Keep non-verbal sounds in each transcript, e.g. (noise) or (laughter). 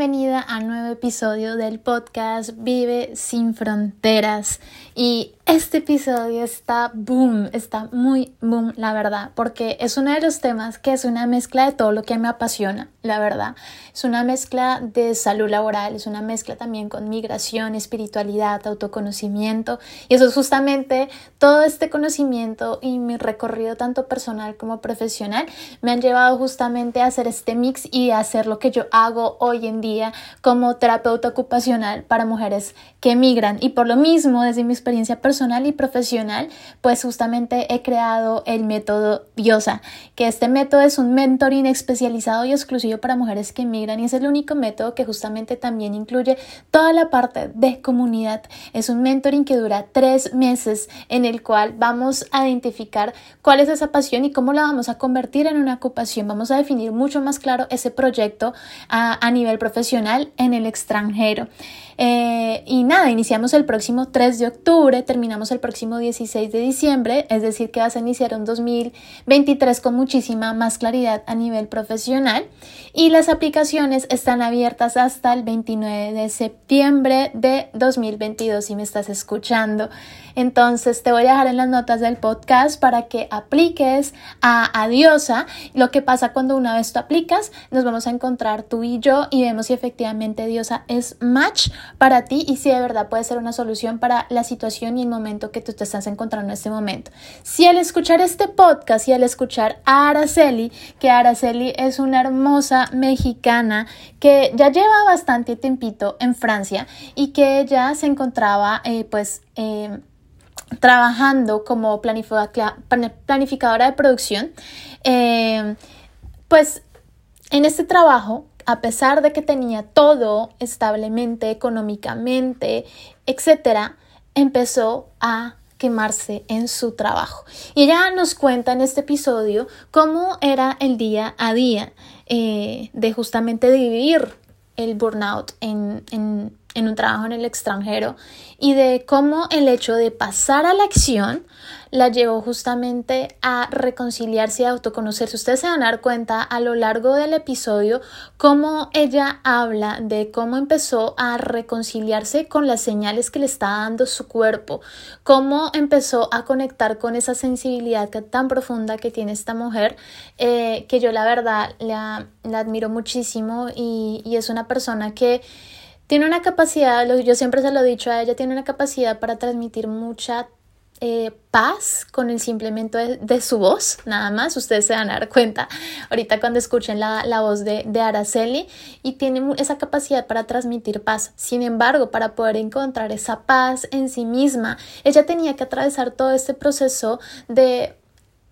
Bienvenida a un nuevo episodio del podcast Vive sin Fronteras. Y este episodio está boom, está muy boom, la verdad, porque es uno de los temas que es una mezcla de todo lo que me apasiona, la verdad. Es una mezcla de salud laboral, es una mezcla también con migración, espiritualidad, autoconocimiento. Y eso es justamente todo este conocimiento y mi recorrido tanto personal como profesional me han llevado justamente a hacer este mix y a hacer lo que yo hago hoy en día como terapeuta ocupacional para mujeres que migran. Y por lo mismo, desde mi experiencia personal y profesional, pues justamente he creado el método Diosa, que este método es un mentoring especializado y exclusivo para mujeres que migran y es el único método que justamente también incluye toda la parte de comunidad. Es un mentoring que dura tres meses en el cual vamos a identificar cuál es esa pasión y cómo la vamos a convertir en una ocupación. Vamos a definir mucho más claro ese proyecto a, a nivel profesional en el extranjero. Eh, y nada, iniciamos el próximo 3 de octubre, terminamos el próximo 16 de diciembre, es decir, que vas a iniciar un 2023 con muchísima más claridad a nivel profesional. Y las aplicaciones están abiertas hasta el 29 de septiembre de 2022 si me estás escuchando. Entonces te voy a dejar en las notas del podcast para que apliques a Adiosa. Lo que pasa cuando una vez tú aplicas, nos vamos a encontrar tú y yo y vemos si efectivamente Diosa es match para ti y si de verdad puede ser una solución para la situación y el momento que tú te estás encontrando en este momento. Si al escuchar este podcast y al escuchar a Araceli, que Araceli es una hermosa mexicana que ya lleva bastante tiempito en Francia y que ella se encontraba eh, pues eh, trabajando como planificadora de producción, eh, pues en este trabajo a pesar de que tenía todo establemente, económicamente, etcétera, empezó a quemarse en su trabajo. Y ella nos cuenta en este episodio cómo era el día a día eh, de justamente vivir el burnout en, en, en un trabajo en el extranjero y de cómo el hecho de pasar a la acción la llevó justamente a reconciliarse y a autoconocerse. Ustedes se van a dar cuenta a lo largo del episodio cómo ella habla de cómo empezó a reconciliarse con las señales que le está dando su cuerpo, cómo empezó a conectar con esa sensibilidad tan profunda que tiene esta mujer, eh, que yo la verdad la, admiro muchísimo y es una persona que tiene una capacidad, yo siempre se lo he dicho a ella, tiene una capacidad para transmitir mucha eh, paz con el simplemente de, de, su voz, nada más. Ustedes se van a dar cuenta ahorita cuando escuchen la, la voz de, de, Araceli y tiene esa capacidad para transmitir paz. Sin embargo, para poder encontrar esa paz en sí misma, ella tenía que atravesar todo este proceso de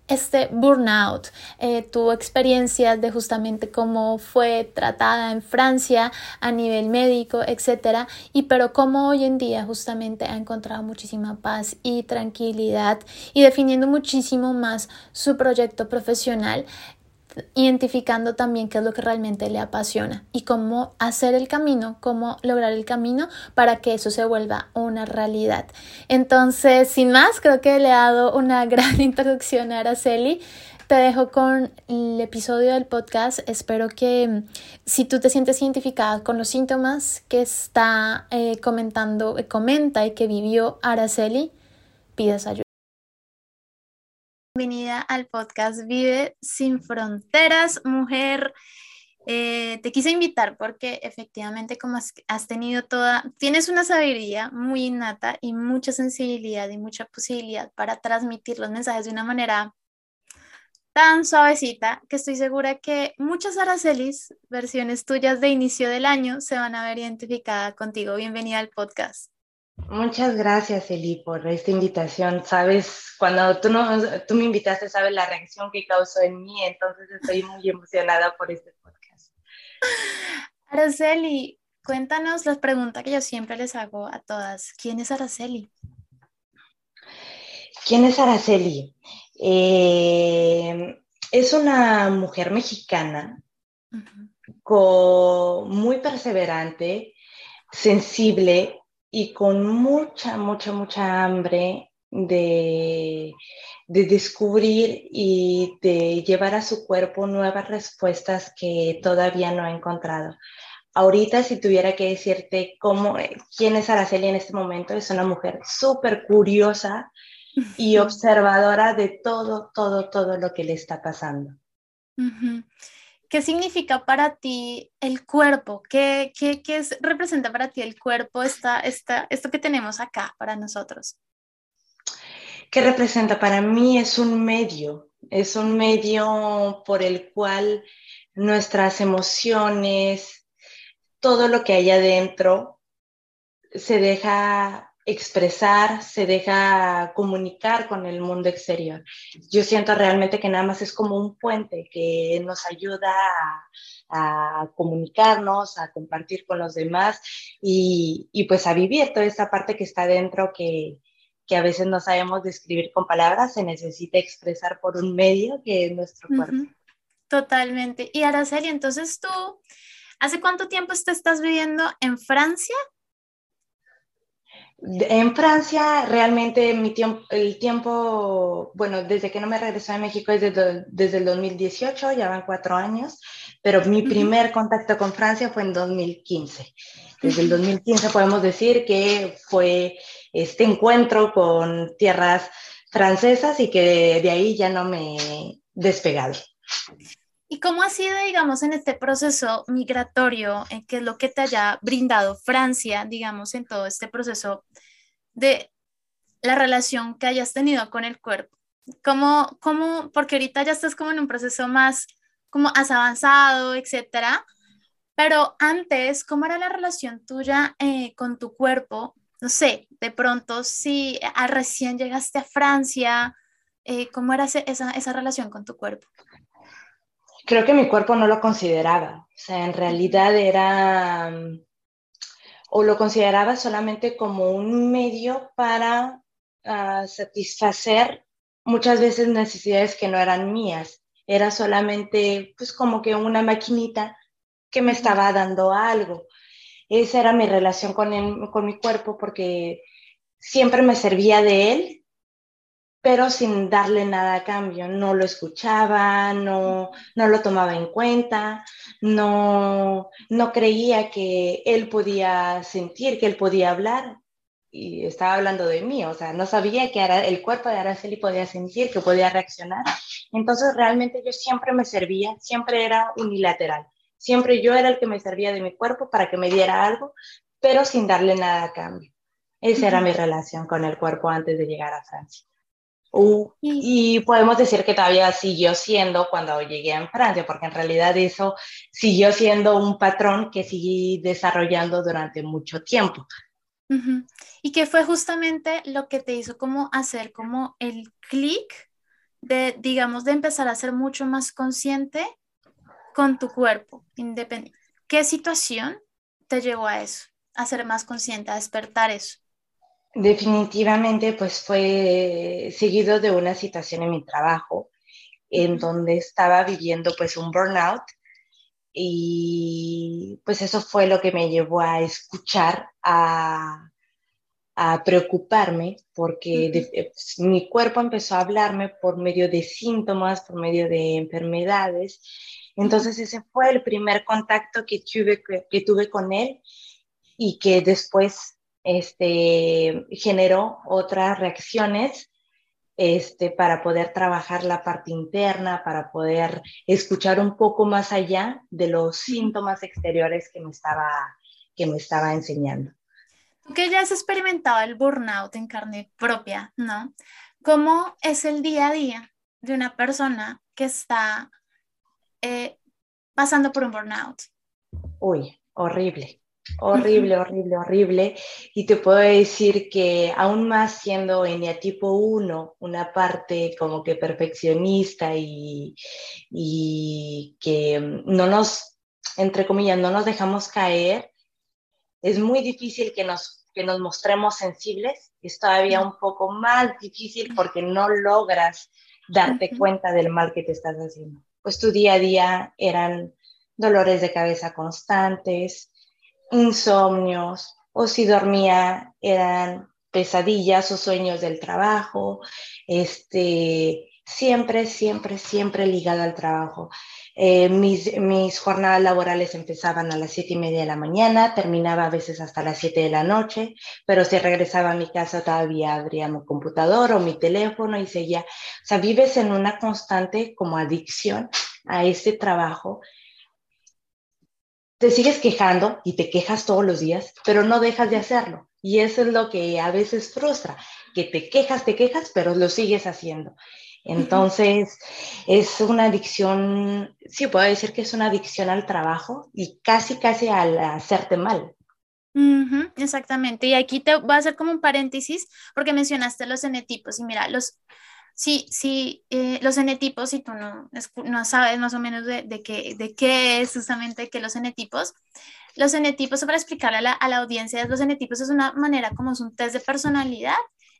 este burnout, eh, tuvo experiencias de justamente cómo fue tratada en Francia a nivel médico, etcétera, y pero cómo hoy en día justamente ha encontrado muchísima paz y tranquilidad y definiendo muchísimo más su proyecto profesional identificando también qué es lo que realmente le apasiona y cómo hacer el camino, cómo lograr el camino para que eso se vuelva una realidad. Entonces, sin más, creo que le he dado una (laughs) gran introducción a Araceli. Te dejo con el episodio del podcast. Espero que mm, si tú te sientes identificada con los síntomas que está eh, comentando, eh, comenta y que vivió Araceli, pidas ayuda. Bienvenida al podcast Vive sin Fronteras, mujer. Eh, te quise invitar porque efectivamente como has, tenido toda, tienes una sabiduría muy innata y mucha sensibilidad y mucha posibilidad para transmitir los mensajes de una manera tan suavecita que estoy segura que muchas Aracelis, versiones tuyas de inicio del año, se van a ver identificadas contigo. Bienvenida al podcast. Muchas gracias, Eli, por esta invitación. Sabes, cuando tú, no, tú me invitaste, sabes la reacción que causó en mí, entonces estoy muy emocionada por este podcast. Araceli, cuéntanos la pregunta que yo siempre les hago a todas. ¿Quién es Araceli? ¿Quién es Araceli? Eh, es una mujer mexicana, muy perseverante, sensible, y con mucha, mucha, mucha hambre de, de, descubrir y de llevar a su cuerpo nuevas respuestas que todavía no ha encontrado. ahorita si tuviera que decirte cómo, quién es Araceli en este momento, es una mujer súper curiosa y observadora de todo, todo, todo lo que le está pasando. ¿Qué significa para ti el cuerpo? ¿Qué, qué, qué es, representa para ti el cuerpo, esta, esto que tenemos acá para nosotros? ¿Qué representa? Para mí es un medio, es un medio por el cual nuestras emociones, todo lo que hay adentro, se deja expresar, se deja comunicar con el mundo exterior. Yo siento realmente que nada más es como un puente que nos ayuda a, comunicarnos, a compartir con los demás y, y, pues a vivir toda esa parte que está dentro que, que a veces no sabemos describir con palabras, se necesita expresar por un medio que es nuestro cuerpo. Totalmente. Y Araceli, entonces tú, ¿hace cuánto tiempo te estás viviendo en Francia? En Francia, realmente mi tiempo, el tiempo, bueno, desde que no me regresé a México es desde, desde el 2018, ya van cuatro años, pero mi primer contacto con Francia fue en 2015. Desde el 2015 podemos decir que fue este encuentro con tierras francesas y que de ahí ya no me he despegado. ¿Y cómo ha sido, digamos, en este proceso migratorio, en qué es lo que te haya brindado Francia, digamos, en todo este proceso de la relación que hayas tenido con el cuerpo? ¿Cómo, cómo, porque ahorita ya estás como en un proceso más, como has avanzado, etcétera, pero antes, ¿cómo era la relación tuya eh, con tu cuerpo? No sé, de pronto, si recién llegaste a Francia, eh, ¿cómo era esa, esa relación con tu cuerpo? Creo que mi cuerpo no lo consideraba. O sea, en realidad era, mm, o lo consideraba solamente como un medio para ah, satisfacer muchas veces necesidades que no eran mías. Era solamente, pues, como que una maquinita que me estaba dando algo. Esa era mi relación con, con mi cuerpo porque siempre me servía de él pero sin darle nada a cambio. No lo escuchaba, no, no lo tomaba en cuenta, no, no creía que él podía sentir, que él podía hablar. Y estaba hablando de mí, o sea, no sabía que el cuerpo de Araceli podía sentir, que podía reaccionar. Entonces, realmente yo siempre me servía, siempre era unilateral. Siempre yo era el que me servía de mi cuerpo para que me diera algo, pero sin darle nada a cambio. Esa era mi relación con el cuerpo antes de llegar a Francia y podemos decir que todavía siguió siendo cuando llegué a Francia, porque en realidad eso siguió siendo un patrón que seguí desarrollando durante mucho tiempo. Y que fue justamente lo que te hizo como hacer como el clic de, digamos, de empezar a ser mucho más consciente con tu cuerpo, independiente. ¿Qué situación te llevó a eso? A ser más consciente, a despertar eso. Definitivamente, pues fue seguido de una situación en mi trabajo en donde estaba viviendo pues un burnout y pues eso fue lo que me llevó a escuchar, a, preocuparme porque eh, pues, mi cuerpo empezó a hablarme por medio de síntomas, por medio de enfermedades. Entonces ese fue el primer contacto que tuve, que tuve con él y que después este, generó otras reacciones este, para poder trabajar la parte interna, para poder escuchar un poco más allá de los síntomas exteriores que me estaba, que me estaba enseñando. Tú que ya has experimentado el burnout en carne propia, ¿no? ¿Cómo es el día a día de una persona que está eh, pasando por un burnout? Uy, horrible. Horrible, horrible, horrible. Y te puedo decir que aún más siendo tipo 1, una parte como que perfeccionista y, y que no nos, entre comillas, no nos dejamos caer, es muy difícil que nos, que nos mostremos sensibles. Es todavía un poco más difícil porque no logras darte cuenta del mal que te estás haciendo. Pues tu día a día eran dolores de cabeza constantes, insomnios o si dormía eran pesadillas o sueños del trabajo, este, siempre, siempre, siempre ligado al trabajo. Eh, mis, mis, jornadas laborales empezaban a las siete y media de la mañana, terminaba a veces hasta las 7 de la noche, pero si regresaba a mi casa todavía abría mi computador o mi teléfono y seguía. O sea, vives en una constante como adicción a ese trabajo. Te sigues quejando y te quejas todos los días, pero no dejas de hacerlo. Y eso es lo que a veces frustra, que te quejas, te quejas, pero lo sigues haciendo. Entonces, es una adicción, sí, puedo decir que es una adicción al trabajo y casi, casi al hacerte mal. exactamente. Y aquí te voy a hacer como un paréntesis porque mencionaste los enetipos y mira, los, sí, sí, eh, los enetipos, si tú no, no sabes más o menos de, de, qué, de qué es justamente que los enetipos, los enetipos, para explicarle a la, a la audiencia, los enetipos es una manera como es un test de personalidad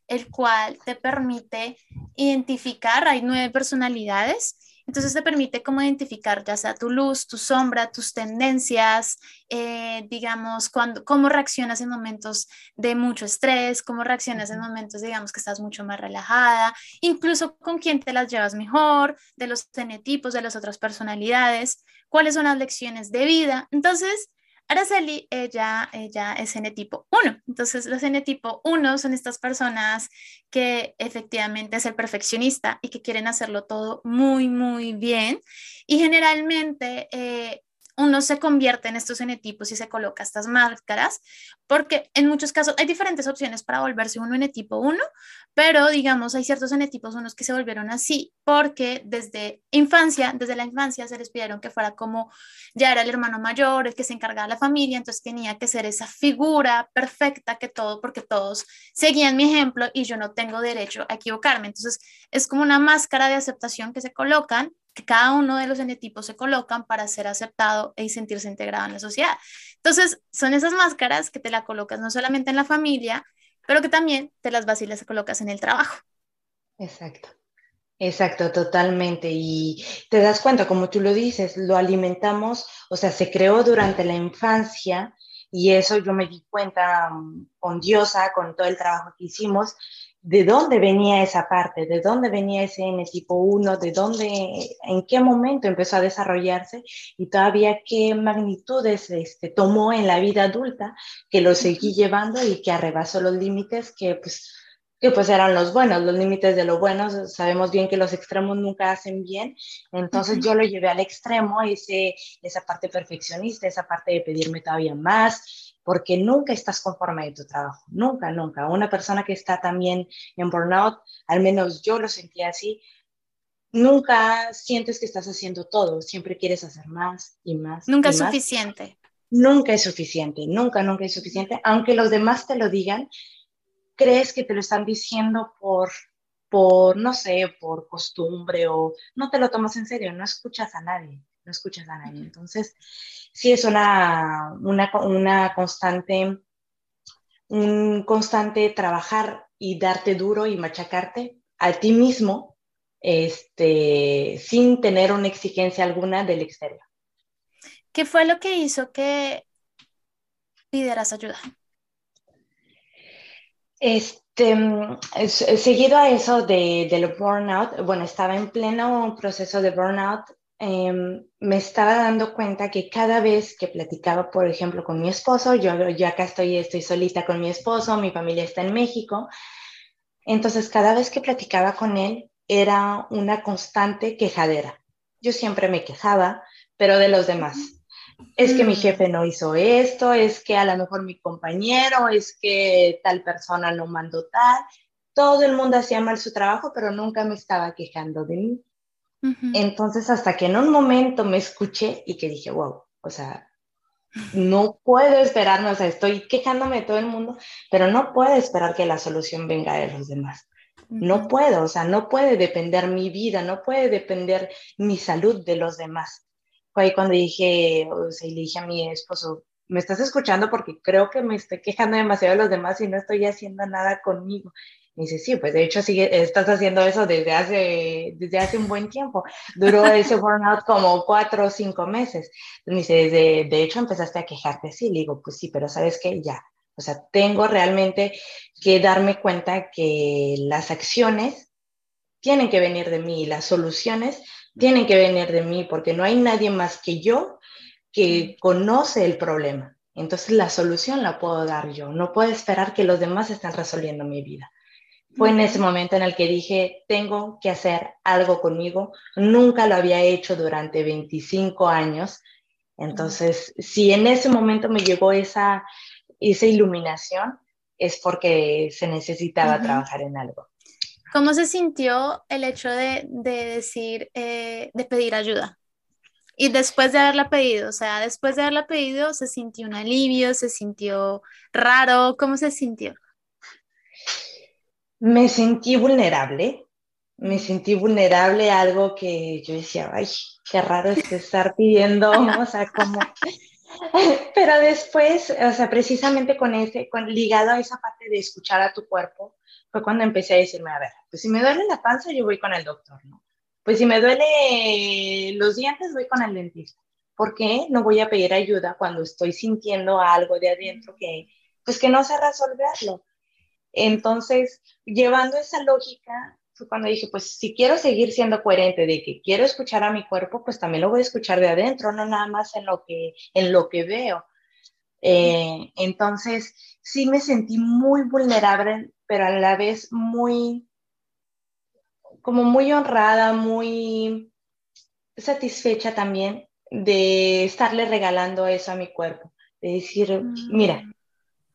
el cual te permite identificar, hay nueve personalidades, entonces te permite como identificar ya sea tu luz, tu sombra, tus tendencias, eh, digamos, cuando, cómo reaccionas en momentos de mucho estrés, cómo reaccionas en momentos, digamos, que estás mucho más relajada, incluso con quién te las llevas mejor, de los fenotipos, de las otras personalidades, cuáles son las lecciones de vida. Entonces, Araceli, ella, ella es N tipo 1. Entonces, los N tipo 1 son estas personas que efectivamente es el perfeccionista y que quieren hacerlo todo muy, muy bien. Y generalmente eh, uno se convierte en estos enetipos y se coloca estas máscaras, porque en muchos casos hay diferentes opciones para volverse uno enetipo 1, pero digamos hay ciertos enetipos unos que se volvieron así porque desde infancia, desde la infancia se les pidieron que fuera como ya era el hermano mayor, el que se encargaba de la familia, entonces tenía que ser esa figura perfecta que todo, porque todos seguían mi ejemplo y yo no tengo derecho a equivocarme. Entonces es como una máscara de aceptación que se colocan que cada uno de los enetipos se colocan para ser aceptado y sentirse integrado en la sociedad. Entonces, son esas máscaras que te la colocas no solamente en la familia, pero que también te las vas y colocas en el trabajo. Exacto. Exacto, totalmente. Y te das cuenta, como tú lo dices, lo alimentamos, o sea, se creó durante la infancia y eso yo me di cuenta mm, con Diosa, con todo el trabajo que hicimos, de dónde venía esa parte, de dónde venía ese N tipo 1, de dónde, en qué momento empezó a desarrollarse y todavía qué magnitudes este, tomó en la vida adulta que lo seguí llevando y que arrebasó los límites que pues, que pues eran los buenos, los límites de lo bueno, sabemos bien que los extremos nunca hacen bien, entonces yo lo llevé al extremo, ese, esa parte perfeccionista, esa parte de pedirme todavía más, porque nunca estás conforme de tu trabajo, nunca, nunca. Una persona que está también en burnout, al menos yo lo sentía así, nunca sientes que estás haciendo todo, siempre quieres hacer más y más. Nunca es suficiente. Nunca es suficiente, nunca, nunca es suficiente. Aunque los demás te lo digan, crees que te lo están diciendo por, por, no sé, por costumbre o no te lo tomas en serio, no escuchas a nadie, no escuchas a nadie. Entonces, sí es una, una, constante, un constante trabajar y darte duro y machacarte a ti mismo este, sin tener una exigencia alguna del exterior. ¿Qué fue lo que hizo que pidieras ayuda? Este, seguido a eso de, del burnout, bueno, estaba en pleno proceso de burnout Em, me estaba dando cuenta que cada vez que platicaba, por ejemplo, con mi esposo, yo, yo acá estoy, estoy solita con mi esposo, mi familia está en México, entonces cada vez que platicaba con él era una constante quejadera. Yo siempre me quejaba, pero de los demás. Es que mi mm. jefe no hizo esto, es que a lo mejor mi compañero, es que tal persona no mandó tal. Todo el mundo hacía mal su trabajo, pero nunca me estaba quejando de mí. Entonces, hasta que en un momento me escuché y que dije, wow, o sea, no puedo esperar, o sea, estoy quejándome de todo el mundo, pero no puedo esperar que la solución venga de los demás. No puedo, o sea, no puede depender mi vida, no puede depender mi salud de los demás. Fue ahí cuando dije, o sea, le dije a mi esposo, me estás escuchando porque creo que me estoy quejando demasiado de los demás y no estoy haciendo nada conmigo. Me dice, sí, pues de hecho sigue, estás haciendo eso desde hace, desde hace un buen tiempo. Duró ese burnout como cuatro o cinco meses. Me dice, de, de hecho empezaste a quejarte. Sí, le digo, pues sí, pero sabes que ya, o sea, tengo realmente que darme cuenta que las acciones tienen que venir de mí, las soluciones tienen que venir de mí, porque no hay nadie más que yo que conoce el problema. Entonces la solución la puedo dar yo, no puedo esperar que los demás estén resolviendo mi vida. Fue en ese momento en el que dije, tengo que hacer algo conmigo. Nunca lo había hecho durante 25 años. Entonces, si en ese momento me llegó esa, esa iluminación, es porque se necesitaba trabajar en algo. ¿Cómo se sintió el hecho de, decir, eh, de pedir ayuda? Y después de haberla pedido, o sea, después de haberla pedido, ¿se sintió un alivio? ¿Se sintió raro? ¿Cómo se sintió? Me sentí vulnerable, me sentí vulnerable a algo que yo decía, ay, qué raro es estar pidiendo, (laughs) o sea, como... (laughs) Pero después, o sea, precisamente con ese, con, ligado a esa parte de escuchar a tu cuerpo, fue cuando empecé a decirme, a ver, pues si me duele la panza, yo voy con el doctor, ¿no? Pues si me duele los dientes, voy con el dentista. ¿Por qué no voy a pedir ayuda cuando estoy sintiendo algo de adentro que, pues que no sé resolverlo? Entonces, llevando esa lógica, fue cuando dije, pues si quiero seguir siendo coherente de que quiero escuchar a mi cuerpo, pues también lo voy a escuchar de adentro, no nada más en lo que, en lo que veo. Eh, entonces, sí me sentí muy vulnerable, pero a la vez muy, como muy honrada, muy satisfecha también de estarle regalando eso a mi cuerpo, de decir, mira, mm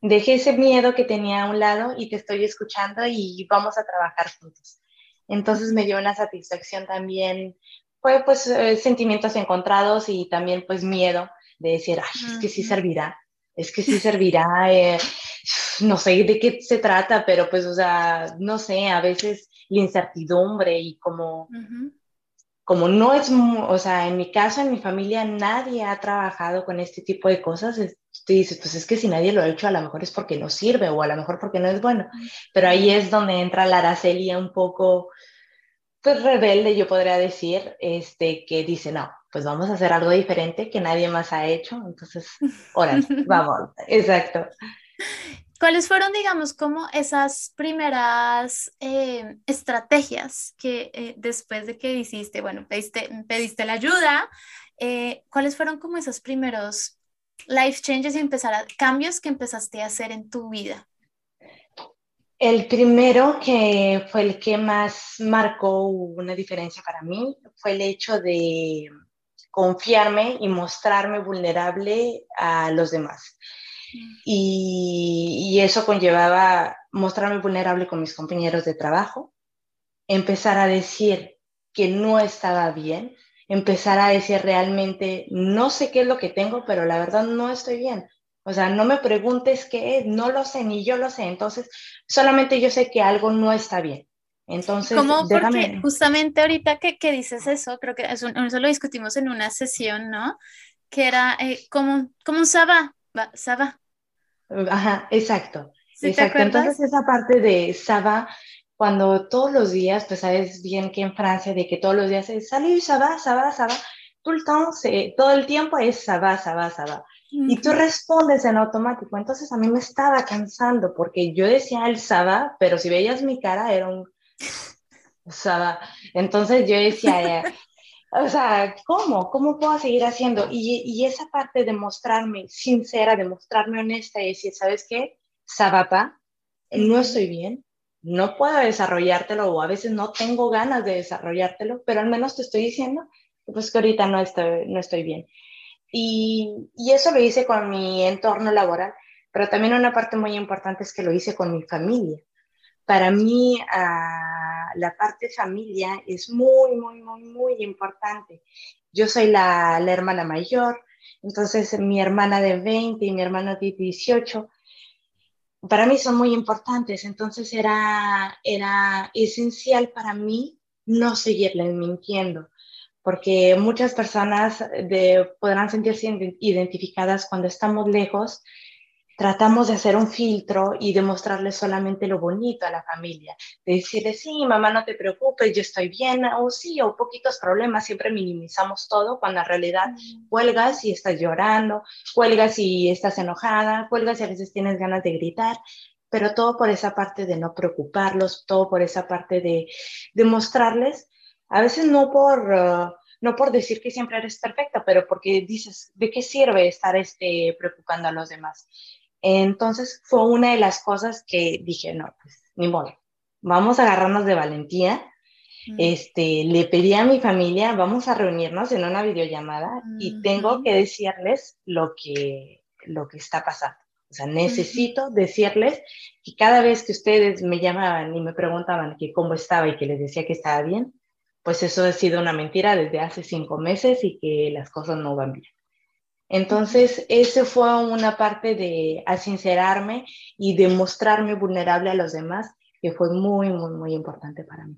dejé ese miedo que tenía a un lado y te estoy escuchando y vamos a trabajar juntos. Entonces me dio una satisfacción también, fue pues eh, sentimientos encontrados y también pues miedo de decir, ay, es que sí servirá, es que sí servirá, eh, no sé de qué se trata, pero pues, o sea, no sé, a veces la incertidumbre y como como no es, o sea, en mi caso, en mi familia, nadie ha trabajado con este tipo de cosas, tú dices, pues es que si nadie lo ha hecho, a lo mejor es porque no sirve o a lo mejor porque no es bueno. Pero ahí es donde entra la Araceli un poco, pues rebelde, yo podría decir, este, que dice, no, pues vamos a hacer algo diferente que nadie más ha hecho. Entonces, ahora, (laughs) vamos, exacto. ¿Cuáles fueron, digamos, como esas primeras eh, estrategias que eh, después de que hiciste, bueno, pediste, pediste la ayuda, eh, cuáles fueron como esos primeros life changes y empezar a, cambios que empezaste a hacer en tu vida? El primero que fue el que más marcó una diferencia para mí fue el hecho de confiarme y mostrarme vulnerable a los demás. Y, eso conllevaba mostrarme vulnerable con mis compañeros de trabajo, empezar a decir que no estaba bien, empezar a decir realmente, no sé qué es lo que tengo, pero la verdad no estoy bien. O sea, no me preguntes qué es, no lo sé, ni yo lo sé. Entonces, solamente yo sé que algo no está bien. Entonces, ¿Cómo? Porque justamente ahorita que, que, dices eso, creo que eso, lo discutimos en una sesión, ¿no? Que era eh, como, como un Saba, Saba, Ajá, exacto. exacto. Entonces esa parte de Saba, cuando todos los días, pues sabes bien que en Francia de que todos los días es salir Saba, Saba, Saba, todo el tiempo es Saba, Saba, Saba. Y tú respondes en automático. Entonces a mí me estaba cansando porque yo decía el Saba, pero si veías mi cara era un Saba. Entonces yo decía, (laughs) o sea, ¿cómo? ¿Cómo puedo seguir haciendo? Y, y esa parte de mostrarme sincera, de mostrarme honesta y decir, ¿sabes qué? Sabapa, no estoy bien, no puedo desarrollártelo o a veces no tengo ganas de desarrollártelo, pero al menos te estoy diciendo pues que ahorita no estoy, no estoy bien. Y, y eso lo hice con mi entorno laboral, pero también una parte muy importante es que lo hice con mi familia. Para mí, uh, la parte familia es muy, muy, muy, muy importante. Yo soy la, la, hermana mayor, entonces mi hermana de 20 y mi hermano de 18, para mí son muy importantes, entonces era, era esencial para mí no seguirles mintiendo, porque muchas personas de, podrán sentirse identificadas cuando estamos lejos tratamos de hacer un filtro y demostrarle solamente lo bonito a la familia. De decirle, sí, mamá, no te preocupes, yo estoy bien, o sí, o poquitos problemas, siempre minimizamos todo, cuando en realidad cuelgas y estás llorando, cuelgas y estás enojada, cuelgas y a veces tienes ganas de gritar, pero todo por esa parte de no preocuparlos, todo por esa parte de, de mostrarles, a veces no por, uh, no por decir que siempre eres perfecta, pero porque dices, ¿de qué sirve estar este, preocupando a los demás? Entonces fue una de las cosas que dije, no, pues ni modo, vamos a agarrarnos de valentía. Este, le pedí a mi familia, vamos a reunirnos en una videollamada y tengo que decirles lo que, lo que está pasando. O sea, necesito decirles que cada vez que ustedes me llamaban y me preguntaban que cómo estaba y que les decía que estaba bien, pues eso ha sido una mentira desde hace cinco meses y que las cosas no van bien. Entonces, ese fue una parte de sincerarme y de mostrarme vulnerable a los demás que fue muy, muy, muy importante para mí.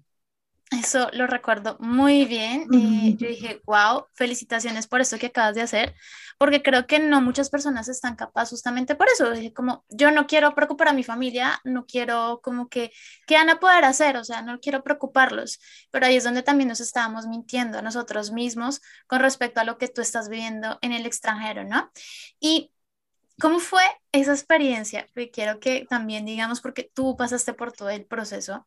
Eso lo recuerdo muy bien. y yo dije, wow, felicitaciones por esto que acabas de hacer, porque creo que no muchas personas están capaces justamente por eso. Dije, como, yo no quiero preocupar a mi familia, no quiero como que, ¿qué van a poder hacer? O sea, no quiero preocuparlos, pero ahí es donde también nos estábamos mintiendo a nosotros mismos con respecto a lo que tú estás viviendo en el extranjero, ¿no? Y ¿Cómo fue esa experiencia? quiero que también digamos, porque tú pasaste por todo el proceso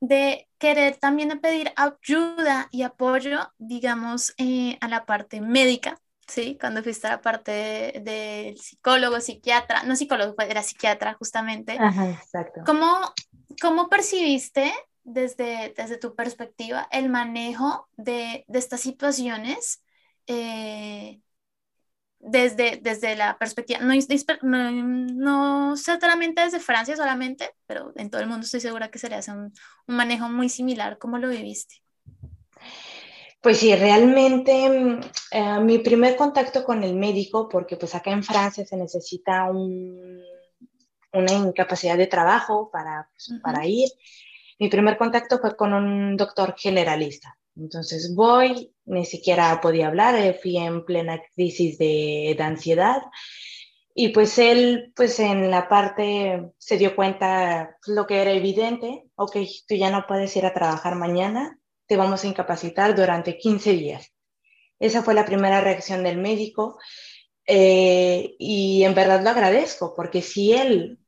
de querer también pedir ayuda y apoyo, digamos, eh, a la parte médica, ¿sí? Cuando fuiste a la parte del psicólogo, psiquiatra, no psicólogo, era psiquiatra justamente. Ajá, exacto. ¿Cómo, percibiste desde, desde tu perspectiva el manejo de, de estas situaciones? Eh, desde, desde la perspectiva, no, no, no solamente desde Francia solamente, pero en todo el mundo estoy segura que sería un, un manejo muy similar. ¿Cómo lo viviste? Pues sí, realmente eh, mi primer contacto con el médico, porque pues acá en Francia se necesita un, una incapacidad de trabajo para, pues, para ir, mi primer contacto fue con un doctor generalista. Entonces voy, ni siquiera podía hablar, eh, fui en plena crisis de, ansiedad y pues él, pues en la parte se dio cuenta lo que era evidente, ok, tú ya no puedes ir a trabajar mañana, te vamos a incapacitar durante 15 días. Esa fue la primera reacción del médico eh, y en verdad lo agradezco porque si él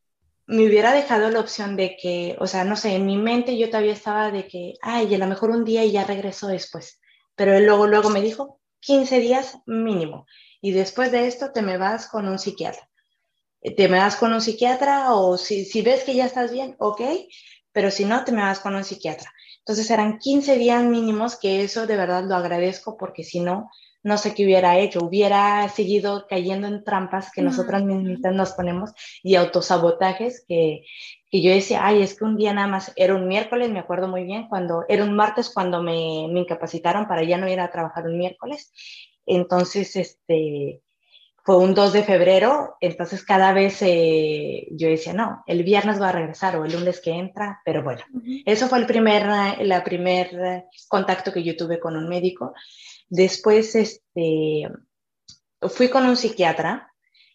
me hubiera dejado la opción de que, o sea, no sé, en mi mente yo todavía estaba de que, ay, a lo mejor un día y ya regreso después. Pero él luego, luego me dijo, 15 días mínimo. Y después de esto te me vas con un psiquiatra. Eh, te me vas con un psiquiatra o si, si ves que ya estás bien, ok, pero si no, te me vas con un psiquiatra. Entonces eran 15 días mínimos que eso de verdad lo agradezco porque si no, no sé qué hubiera hecho, hubiera seguido cayendo en trampas que nosotras mismas nos ponemos y autosabotajes que, que yo decía, ay, es que un día nada más, era un miércoles, me acuerdo muy bien, cuando era un martes cuando me, me incapacitaron para ya no ir a trabajar un miércoles. Entonces, este, fue un 2 de febrero, entonces cada vez eh, yo decía, no, el viernes va a regresar o el lunes que entra, pero bueno, eso fue el primer, la primer contacto que yo tuve con un médico. Después este, fui con un psiquiatra,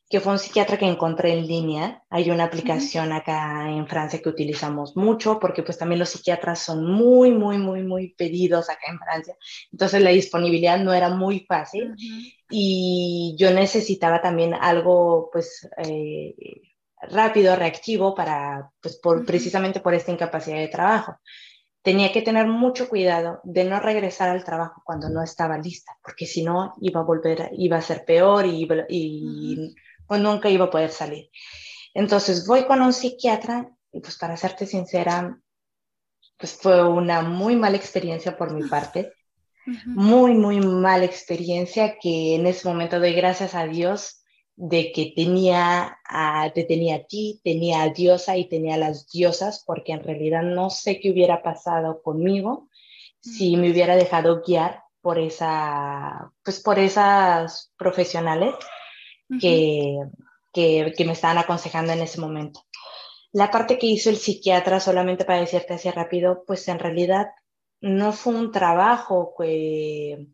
que fue un psiquiatra que encontré en línea. Hay una aplicación acá en Francia que utilizamos mucho porque pues también los psiquiatras son muy, muy, muy, muy pedidos acá en Francia. Entonces la disponibilidad no era muy fácil. Y yo necesitaba también algo pues eh, rápido, reactivo para pues por, precisamente por esta incapacidad de trabajo tenía que tener mucho cuidado de no regresar al trabajo cuando no estaba lista, porque si no iba a volver, iba a ser peor y, y pues nunca iba a poder salir. Entonces voy con un psiquiatra y pues para serte sincera, pues fue una muy mala experiencia por mi parte, muy, muy mala experiencia que en ese momento doy gracias a Dios de que tenía a, te tenía a ti, tenía a diosa y tenía a las diosas, porque en realidad no sé qué hubiera pasado conmigo si me hubiera dejado guiar por esa, pues por esas profesionales que, que, que me estaban aconsejando en ese momento. La parte que hizo el psiquiatra, solamente para decirte así rápido, pues en realidad no fue un trabajo que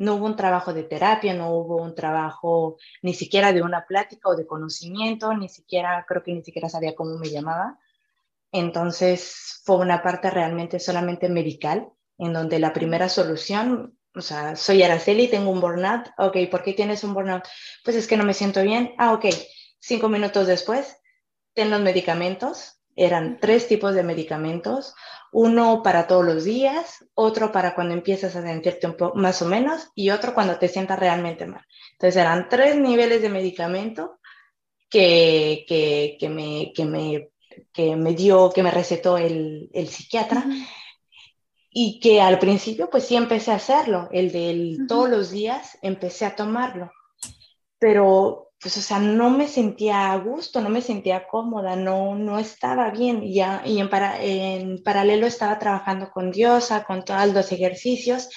no hubo un trabajo de terapia, no hubo un trabajo ni siquiera de una plática o de conocimiento, ni siquiera, creo que ni siquiera sabía cómo me llamaba. Entonces fue una parte realmente solamente medical, en donde la primera solución, o sea, soy Araceli, tengo un burnout, ok, ¿por qué tienes un burnout? Pues es que no me siento bien, ah, ok, cinco minutos después, ten los medicamentos. Eran tres tipos de medicamentos, uno para todos los días, otro para cuando empiezas a sentirte un poco más o menos y otro cuando te sientas realmente mal. Entonces eran tres niveles de medicamento que, que, que me, que, me, que me dio, que me recetó el, el psiquiatra. Y que al principio pues sí empecé a hacerlo, el de todos los días empecé a tomarlo, pero pues, o sea, no me sentía a gusto, no me sentía cómoda, no, no estaba bien. Y, ya, y en, para, en paralelo estaba trabajando con Diosa, con todos los ejercicios.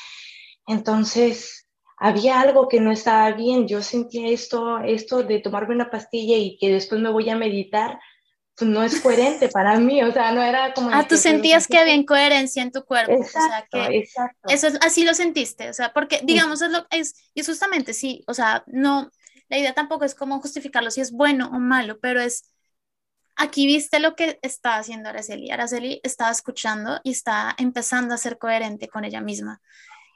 Entonces, había algo que no estaba bien. Yo sentía esto, esto de tomarme una pastilla y que después me voy a meditar, pues no es coherente para mí, o sea, no era como... Ah, tú sentías que había incoherencia en tu cuerpo, exacto, o sea, que exacto. eso es, así lo sentiste, o sea, porque digamos, es, lo, es, y justamente sí, o sea, no, la idea tampoco es cómo justificarlo si es bueno o malo, pero es, aquí viste lo que está haciendo Araceli. Araceli estaba escuchando y está empezando a ser coherente con ella misma.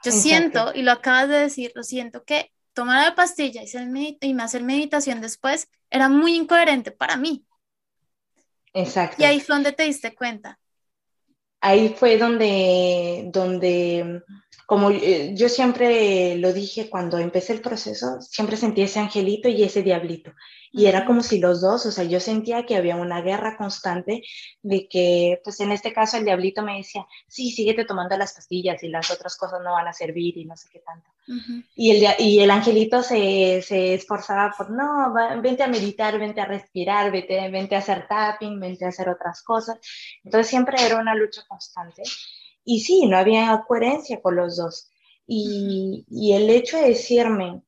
Yo siento, y lo acabas de decir, lo siento, que tomar la pastilla y, y hacer meditación después era muy incoherente para mí. Exacto. Y ahí fue donde te diste cuenta. Ahí fue donde, donde como eh, yo siempre lo dije cuando empecé el proceso, siempre sentí ese angelito y ese diablito. Y era como si los dos, o sea, yo sentía que había una guerra constante de que, pues en este caso el diablito me decía, sí, síguete tomando las pastillas y las otras cosas no van a servir y no sé qué tanto. y, el, y el angelito se, se esforzaba por, no, vente a meditar, vente a respirar, vente, vente a hacer tapping, vente a hacer otras cosas. Entonces siempre era una lucha constante. Y sí, no había coherencia con los dos. Y, y el hecho de decirme,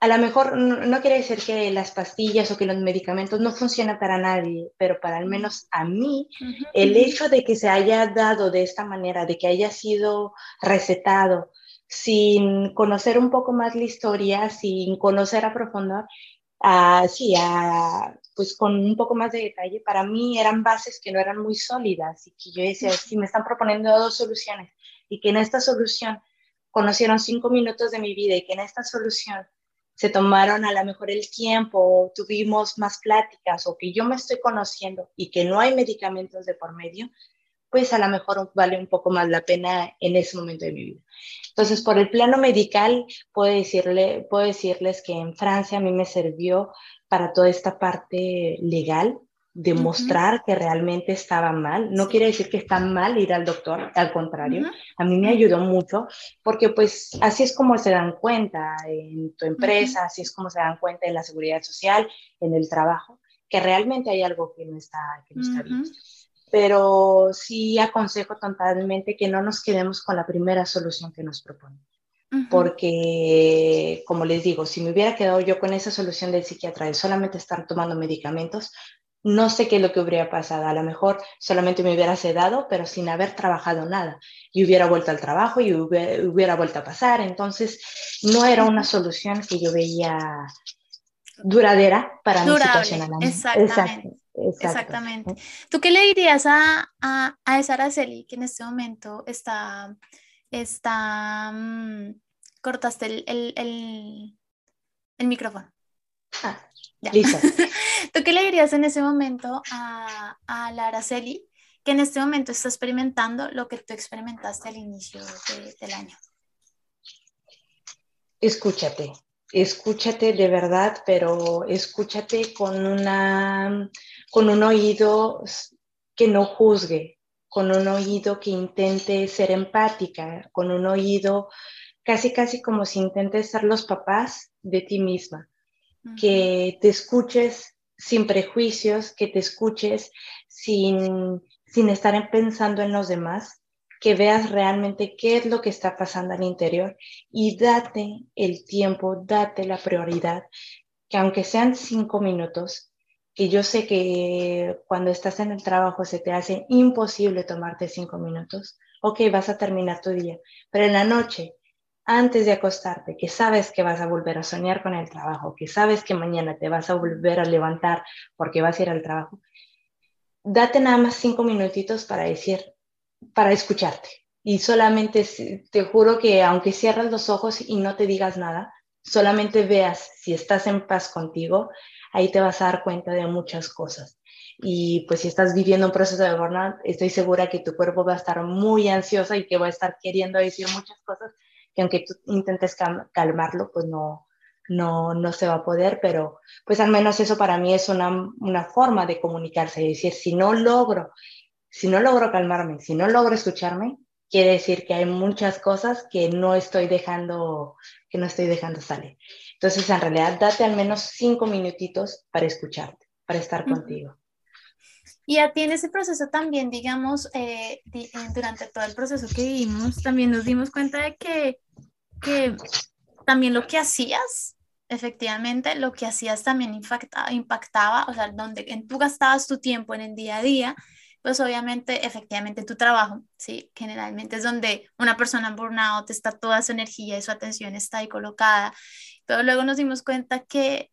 a lo mejor no, quiere decir que las pastillas o que los medicamentos no funcionan para nadie, pero para al menos a mí, el hecho de que se haya dado de esta manera, de que haya sido recetado, sin conocer un poco más la historia, sin conocer a profundidad, sí, pues con un poco más de detalle, para mí eran bases que no eran muy sólidas y que yo decía, si me están proponiendo dos soluciones y que en esta solución conocieron cinco minutos de mi vida y que en esta solución se tomaron a lo mejor el tiempo, tuvimos más pláticas o que yo me estoy conociendo y que no hay medicamentos de por medio, pues a lo mejor vale un poco más la pena en ese momento de mi vida. Entonces, por el plano medical, puedo, decirle, puedo decirles que en Francia a mí me sirvió para toda esta parte legal, demostrar que realmente estaba mal. No quiere decir que está mal ir al doctor, al contrario, a mí me ayudó mucho porque pues así es como se dan cuenta en tu empresa, así es como se dan cuenta en la seguridad social, en el trabajo, que realmente hay algo que no está, que no está bien pero sí aconsejo totalmente que no nos quedemos con la primera solución que nos proponen. Porque, como les digo, si me hubiera quedado yo con esa solución del psiquiatra de solamente estar tomando medicamentos, no sé qué es lo que hubiera pasado. A lo mejor solamente me hubiera sedado, pero sin haber trabajado nada. Y hubiera vuelto al trabajo y hubiera, vuelto a pasar. Entonces, no era una solución que yo veía duradera para mi situación. Exactamente. Exactamente. ¿Tú qué le dirías a, a, a esa Araceli que en este momento está, está, mm, cortaste el, el, el, el micrófono? Ah, listo. (laughs) ¿Tú qué le dirías en ese momento a, a la Araceli que en este momento está experimentando lo que tú experimentaste al inicio del año? Escúchate, escúchate de verdad, pero escúchate con una con un oído que no juzgue, con un oído que intente ser empática, con un oído casi, casi como si intentes ser los papás de ti misma, que te escuches sin prejuicios, que te escuches sin, sin estar pensando en los demás, que veas realmente qué es lo que está pasando al interior y date el tiempo, date la prioridad, que aunque sean cinco minutos, que yo sé que cuando estás en el trabajo se te hace imposible tomarte cinco minutos, ok, vas a terminar tu día, pero en la noche, antes de acostarte, que sabes que vas a volver a soñar con el trabajo, que sabes que mañana te vas a volver a levantar porque vas a ir al trabajo, date nada más cinco minutitos para decir, para escucharte. Y solamente te juro que aunque cierres los ojos y no te digas nada, solamente veas si estás en paz contigo ahí te vas a dar cuenta de muchas cosas. y pues si estás viviendo un proceso de burnout, estoy segura que tu cuerpo va a estar muy ansioso y que va a estar queriendo decir muchas cosas que aunque tú intentes calmarlo, pues no, no, no se va a poder, pero pues al menos eso para mí es una, una forma de comunicarse, es decir, si no logro, si no logro calmarme, si no logro escucharme, quiere decir que hay muchas cosas que no estoy dejando, que no estoy dejando salir. Entonces, en realidad, date al menos cinco minutitos para escucharte, para estar contigo. Y a ti en ese proceso también, digamos, eh, eh, durante todo el proceso que vivimos, también nos dimos cuenta de que, que también lo que hacías, efectivamente, lo que hacías también impactaba, impactaba, o sea, donde tú gastabas tu tiempo en el día a día, pues obviamente, efectivamente, tu trabajo, ¿sí? Generalmente es donde una persona en burnout está toda su energía y su atención está ahí colocada, pero luego nos dimos cuenta que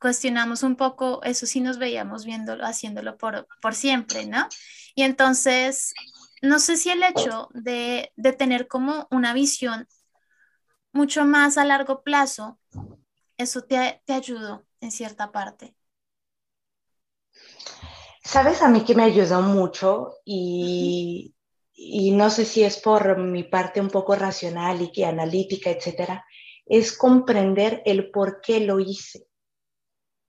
cuestionamos un poco eso sí nos veíamos viéndolo, haciéndolo por, por siempre, ¿no? Y entonces, no sé si el hecho de, de tener como una visión mucho más a largo plazo, eso te, te ayudó en cierta parte. Sabes, a mí que me ayudó mucho y, y no sé si es por mi parte un poco racional y que analítica, etcétera, es comprender el por qué lo hice.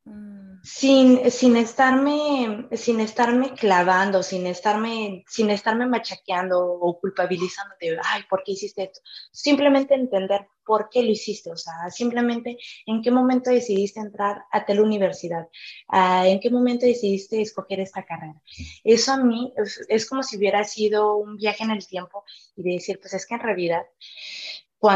Mm. Sin, sin, estarme, sin estarme clavando, sin estarme, sin estarme machaqueando o culpabilizando de, ay, ¿por qué hiciste esto? Simplemente entender por qué lo hiciste, o sea, simplemente en qué momento decidiste entrar a la universidad, en qué momento decidiste escoger esta carrera. Eso a mí es, es como si hubiera sido un viaje en el tiempo y de decir, pues es que en realidad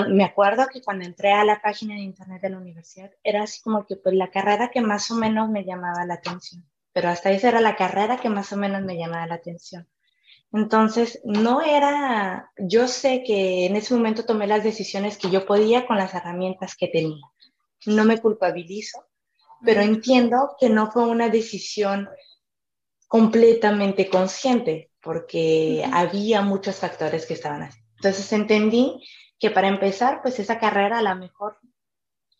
me acuerdo que cuando entré a la página de internet de la universidad, era así como que pues la carrera que más o menos me llamaba la atención, pero hasta esa era la carrera que más o menos me llamaba la atención. Entonces, no era, yo sé que en ese momento tomé las decisiones que yo podía con las herramientas que tenía. No me culpabilizo, pero entiendo que no fue una decisión completamente consciente, porque había muchos factores que estaban así. Entonces entendí que para empezar, pues esa carrera a lo mejor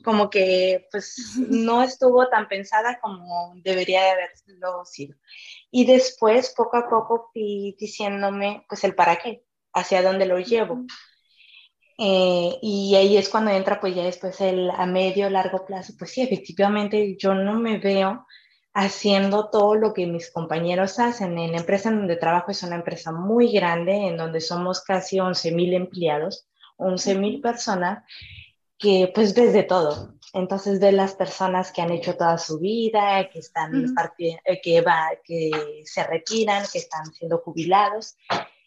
como que pues (laughs) no estuvo tan pensada como debería de haberlo sido. Y después, poco a poco, fui diciéndome pues el para qué, hacia dónde lo llevo. Eh, y ahí es cuando entra pues ya después el a medio, largo plazo, pues sí, efectivamente yo no me veo haciendo todo lo que mis compañeros hacen. En la empresa en donde trabajo es una empresa muy grande, en donde somos casi 11 mil empleados 11 mil personas que pues ves de todo. Entonces ves las personas que han hecho toda su vida, que están eh, que va, que se retiran, que están siendo jubilados.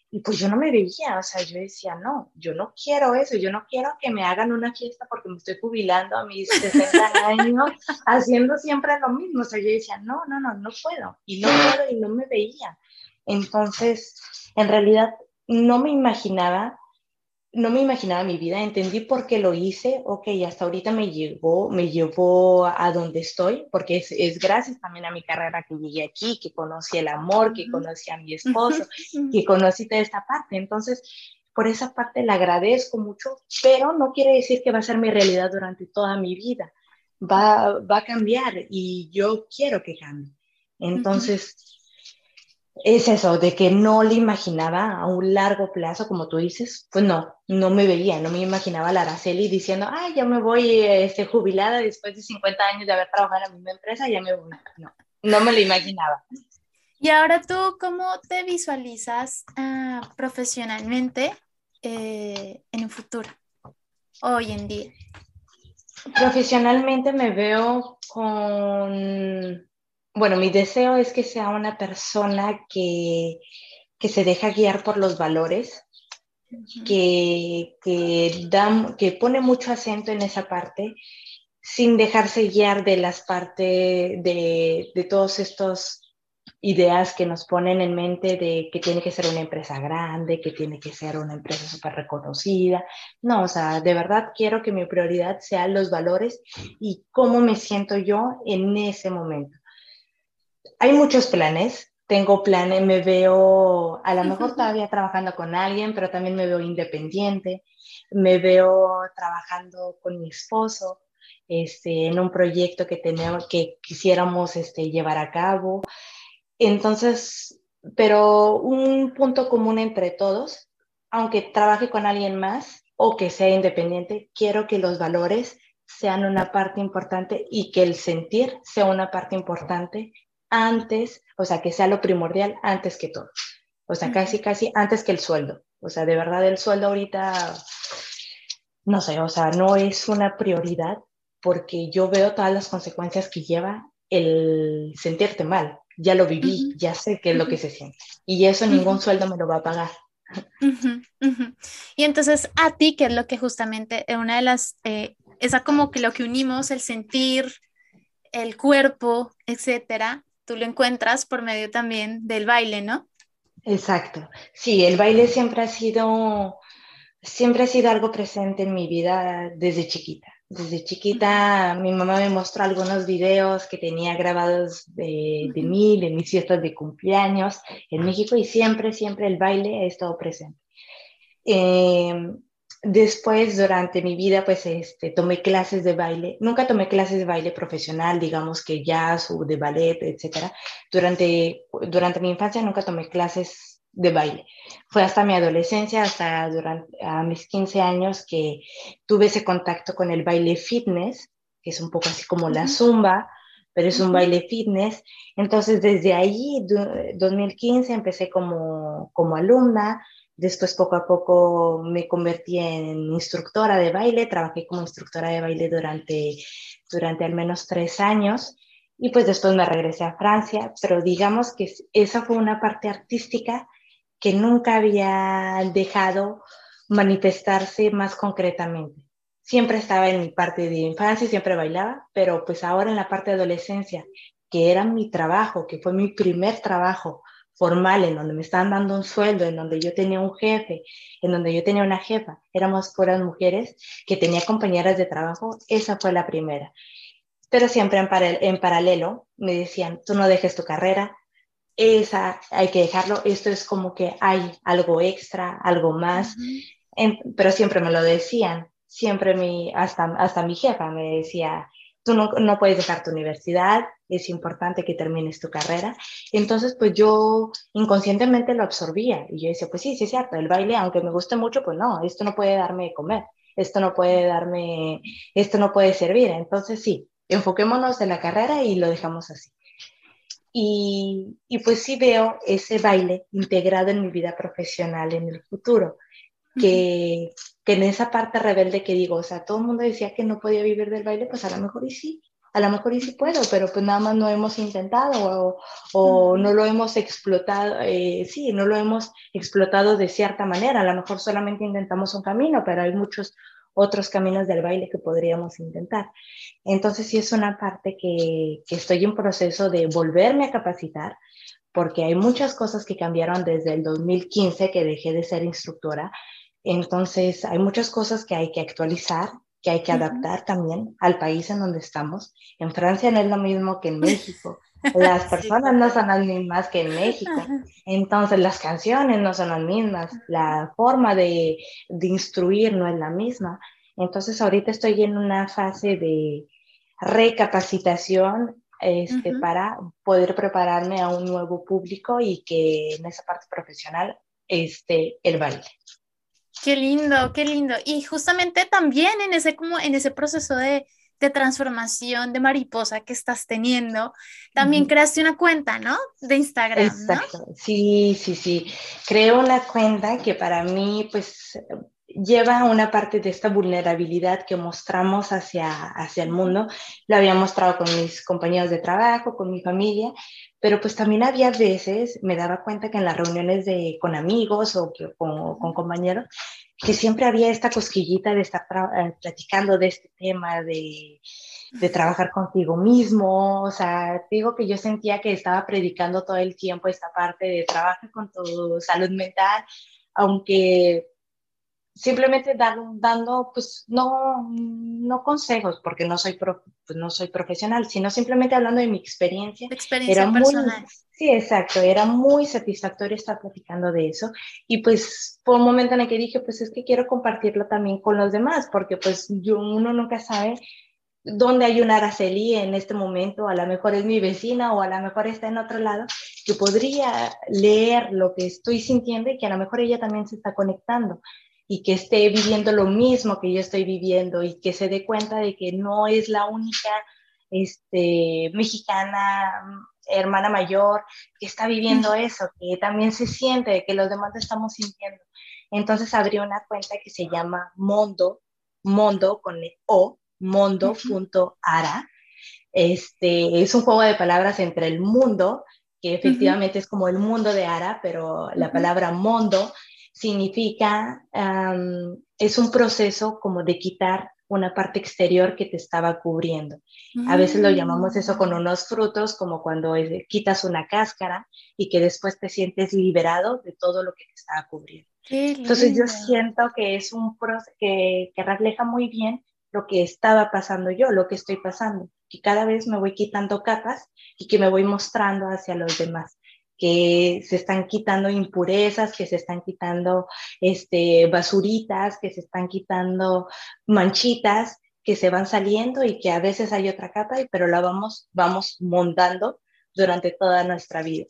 Y pues yo no me veía, o sea, yo decía, no, yo no quiero eso, yo no quiero que me hagan una fiesta porque me estoy jubilando a mis 60 (laughs) años haciendo siempre lo mismo. O sea, yo decía, no, no, no, no puedo. Y no puedo y no me veía. Entonces, en realidad, no me imaginaba no me imaginaba mi vida, entendí por qué lo hice, ok, hasta ahorita me llevó, me llevó a donde estoy, porque es, es, gracias también a mi carrera que llegué aquí, que conocí el amor, que conocí a mi esposo, que conocí toda esta parte. Entonces, por esa parte le agradezco mucho, pero no quiere decir que va a ser mi realidad durante toda mi vida. Va, va a cambiar y yo quiero que cambie. Entonces, es eso, de que no le imaginaba a un largo plazo, como tú dices, pues no, no me veía, no me imaginaba a la Araceli diciendo, ay, ya me voy este, jubilada después de 50 años de haber trabajado en la misma empresa, ya me voy. No, no me lo imaginaba. Y ahora tú, ¿cómo te visualizas ah, profesionalmente eh, en un futuro, hoy en día? Profesionalmente me veo con bueno, mi deseo es que sea una persona que, se deja guiar por los valores, que, que, pone mucho acento en esa parte, sin dejarse guiar de las partes de, de todos estos ideas que nos ponen en mente de que tiene que ser una empresa grande, que tiene que ser una empresa súper reconocida. No, o sea, de verdad quiero que mi prioridad sean los valores y cómo me siento yo en ese momento hay muchos planes. Tengo planes, me veo a lo mejor todavía trabajando con alguien, pero también me veo independiente. Me veo trabajando con mi esposo este, en un proyecto que, tenemos, que quisiéramos este, llevar a cabo. Entonces, pero un punto común entre todos, aunque trabaje con alguien más o que sea independiente, quiero que los valores sean una parte importante y que el sentir sea una parte importante antes, o sea, que sea lo primordial antes que todo. O sea, casi, casi antes que el sueldo. O sea, de verdad el sueldo ahorita, no sé, o sea, no es una prioridad porque yo veo todas las consecuencias que lleva el sentirte mal. Ya lo viví, ya sé qué es lo que se siente. Y eso ningún sueldo me lo va a pagar. Y entonces, a ti, ¿qué es lo que justamente una de las, eh, esa como que lo que unimos, el sentir, el cuerpo, etcétera, tú lo encuentras por medio también del baile, ¿no? Exacto. Sí, el baile siempre ha sido, siempre ha sido algo presente en mi vida desde chiquita. Desde chiquita mi mamá me mostró algunos videos que tenía grabados de, de mí, de mis fiestas de cumpleaños en México y siempre, siempre el baile ha estado presente. Eh, Después, durante mi vida, pues este, tomé clases de baile. Nunca tomé clases de baile profesional, digamos que jazz o de ballet, etc. Durante, durante mi infancia nunca tomé clases de baile. Fue hasta mi adolescencia, hasta durante, a mis 15 años, que tuve ese contacto con el baile fitness, que es un poco así como la zumba, pero es un baile fitness. Entonces, desde ahí, 2015, empecé como, como alumna Después poco a poco me convertí en instructora de baile, trabajé como instructora de baile durante, durante al menos tres años y pues después me regresé a Francia, pero digamos que esa fue una parte artística que nunca había dejado manifestarse más concretamente. Siempre estaba en mi parte de infancia, siempre bailaba, pero pues ahora en la parte de adolescencia, que era mi trabajo, que fue mi primer trabajo, formal, en donde me estaban dando un sueldo, en donde yo tenía un jefe, en donde yo tenía una jefa, éramos puras mujeres que tenía compañeras de trabajo, esa fue la primera. Pero siempre en, paralelo me decían, tú no dejes tu carrera, esa hay que dejarlo, esto es como que hay algo extra, algo más, pero siempre me lo decían, siempre mi, hasta, hasta mi jefa me decía, tú no, no, puedes dejar tu universidad, es importante que termines tu carrera. Entonces, pues yo inconscientemente lo absorbía y yo decía, pues sí, sí es cierto, el baile, aunque me guste mucho, pues no, esto no puede darme de comer, esto no puede darme, esto no puede servir. Entonces, sí, enfoquémonos en la carrera y lo dejamos así. Y, y pues sí veo ese baile integrado en mi vida profesional en el futuro, que, que en esa parte rebelde que digo, o sea, todo el mundo decía que no podía vivir del baile, pues a lo mejor y sí, a lo mejor y sí puedo, pero pues nada más no hemos intentado o, no lo hemos explotado, eh, sí, no lo hemos explotado de cierta manera, a lo mejor solamente intentamos un camino, pero hay muchos otros caminos del baile que podríamos intentar. Entonces sí es una parte que, que estoy en proceso de volverme a capacitar, porque hay muchas cosas que cambiaron desde el 2015 que dejé de ser instructora entonces, hay muchas cosas que hay que actualizar, que hay que adaptar también al país en donde estamos. En Francia no es lo mismo que en México. (laughs) Las personas no son las mismas que en México. Entonces, las canciones no son las mismas. La forma de, de instruir no es la misma. Entonces, ahorita estoy en una fase de recapacitación este, para poder prepararme a un nuevo público y que en esa parte profesional esté el baile. Qué lindo, qué lindo. Y justamente también en ese, como en ese proceso de, de transformación de mariposa que estás teniendo, también creaste una cuenta, ¿no? De Instagram. Exacto, sí, sí, sí. Creo una cuenta que para mí, pues, lleva una parte de esta vulnerabilidad que mostramos hacia, hacia el mundo. Lo había mostrado con mis compañeros de trabajo, con mi familia, pero pues también había veces, me daba cuenta que en las reuniones de, con amigos o con, compañeros, que siempre había esta cosquillita de estar eh, platicando de este tema, de, de, trabajar contigo mismo. O sea, digo que yo sentía que estaba predicando todo el tiempo esta parte de trabajar con tu salud mental, aunque simplemente dando, pues no, no consejos, porque no soy, pues, no soy profesional, sino simplemente hablando de mi experiencia. Experiencia era personal. sí, exacto, era muy satisfactorio estar platicando de eso. Y pues fue un momento en el que dije, pues es que quiero compartirlo también con los demás, porque pues yo, uno nunca sabe dónde hay una Araceli en este momento, a lo mejor es mi vecina o a lo mejor está en otro lado, que podría leer lo que estoy sintiendo y que a lo mejor ella también se está conectando y que esté viviendo lo mismo que yo estoy viviendo y que se dé cuenta de que no es la única este, mexicana, hermana mayor, que está viviendo eso, que también se siente, que los demás estamos sintiendo. Entonces abrí una cuenta que se llama Mondo, Mondo con el O, mondo.ara. Este, es un juego de palabras entre el mundo, que efectivamente es como el mundo de Ara, pero la palabra mondo significa, es un proceso como de quitar una parte exterior que te estaba cubriendo. A veces lo llamamos eso con mm. unos frutos, como cuando quitas una cáscara y que después te sientes liberado de todo lo que te estaba cubriendo. Entonces yo siento que es un proceso que, que refleja muy bien lo que estaba pasando yo, lo que estoy pasando, que cada vez me voy quitando capas y que me voy mostrando hacia los demás que se están quitando impurezas, que se están quitando este, basuritas, que se están quitando manchitas que se van saliendo y que a veces hay otra capa, pero la vamos, vamos montando durante toda nuestra vida.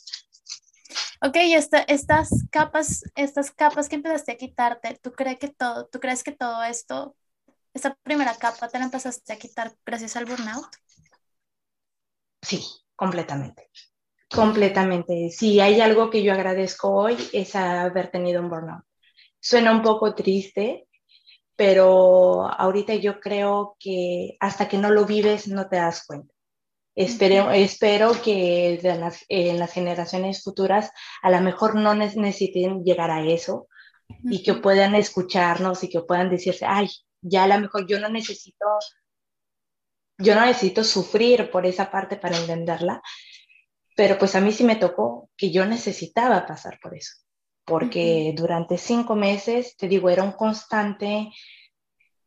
Ok, esta, estas capas, estas capas que empezaste a quitarte, ¿tú crees que todo, tú crees que todo esto, esta primera capa te la empezaste a quitar gracias al burnout? Sí, completamente. Completamente. Si hay algo que yo agradezco hoy es haber tenido un burnout. Suena un poco triste, pero ahorita yo creo que hasta que no lo vives no te das cuenta. Espero, espero que las, en las generaciones futuras a lo mejor no necesiten llegar a eso y que puedan escucharnos y que puedan decirse, ay, ya a lo mejor yo no necesito, yo no necesito sufrir por esa parte para entenderla, pero pues a mí sí me tocó que yo necesitaba pasar por eso, porque durante cinco meses, te digo, era un constante,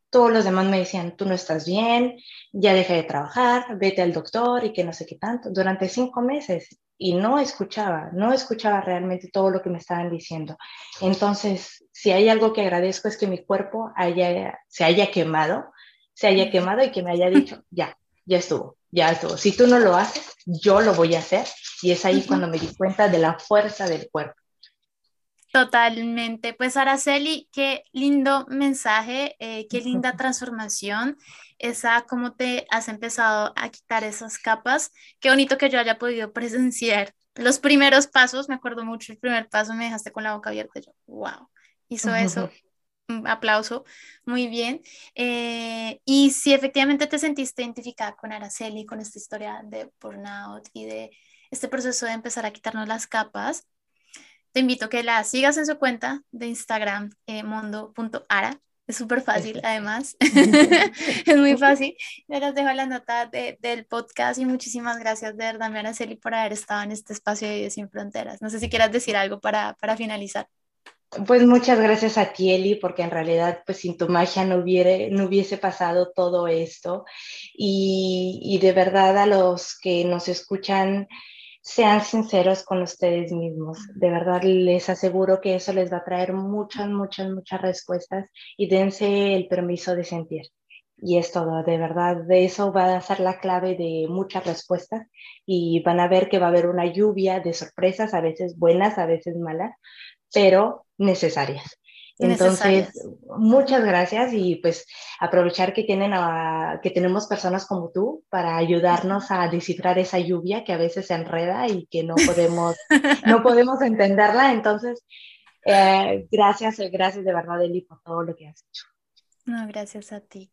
todos los demás me decían, tú no estás bien, ya deja de trabajar, vete al doctor y que no sé qué tanto, durante cinco meses, y no escuchaba, no escuchaba realmente todo lo que me estaban diciendo. Entonces, si hay algo que agradezco es que mi cuerpo haya, se haya quemado, se haya quemado y que me haya dicho, ya, ya estuvo, ya estuvo. Si tú no lo haces, yo lo voy a hacer. Y es ahí cuando me di cuenta de la fuerza del cuerpo. Totalmente. Pues Araceli, qué lindo mensaje, eh, qué linda transformación. Esa, cómo te has empezado a quitar esas capas. Qué bonito que yo haya podido presenciar los primeros pasos. Me acuerdo mucho el primer paso, me dejaste con la boca abierta. Yo, wow, hizo eso aplauso, muy bien. Eh, y si efectivamente te sentiste identificada con Araceli, con esta historia de burnout y de este proceso de empezar a quitarnos las capas, te invito a que la sigas en su cuenta de Instagram, eh, mondo.ara. Es súper fácil, además. (laughs) es muy fácil. Yo les dejo la nota del podcast y muchísimas gracias de verdad, Araceli, por haber estado en este espacio de Sin Fronteras. No sé si quieras decir algo para, para finalizar. Pues muchas gracias a ti, Eli, porque en realidad, pues sin tu magia no, hubiera, no hubiese pasado todo esto. Y, y, de verdad a los que nos escuchan, sean sinceros con ustedes mismos. De verdad les aseguro que eso les va a traer muchas, muchas, muchas respuestas y dense el permiso de sentir. Y es todo, de verdad, de eso va a ser la clave de muchas respuestas y van a ver que va a haber una lluvia de sorpresas, a veces buenas, a veces malas, pero necesarias. Entonces, muchas gracias y pues aprovechar que, tienen que tenemos personas como tú para ayudarnos a descifrar esa lluvia que a veces se enreda y que no podemos, (laughs) no podemos entenderla. Entonces, eh, gracias, gracias de verdad, Eli, por todo lo que has hecho. No, gracias a ti.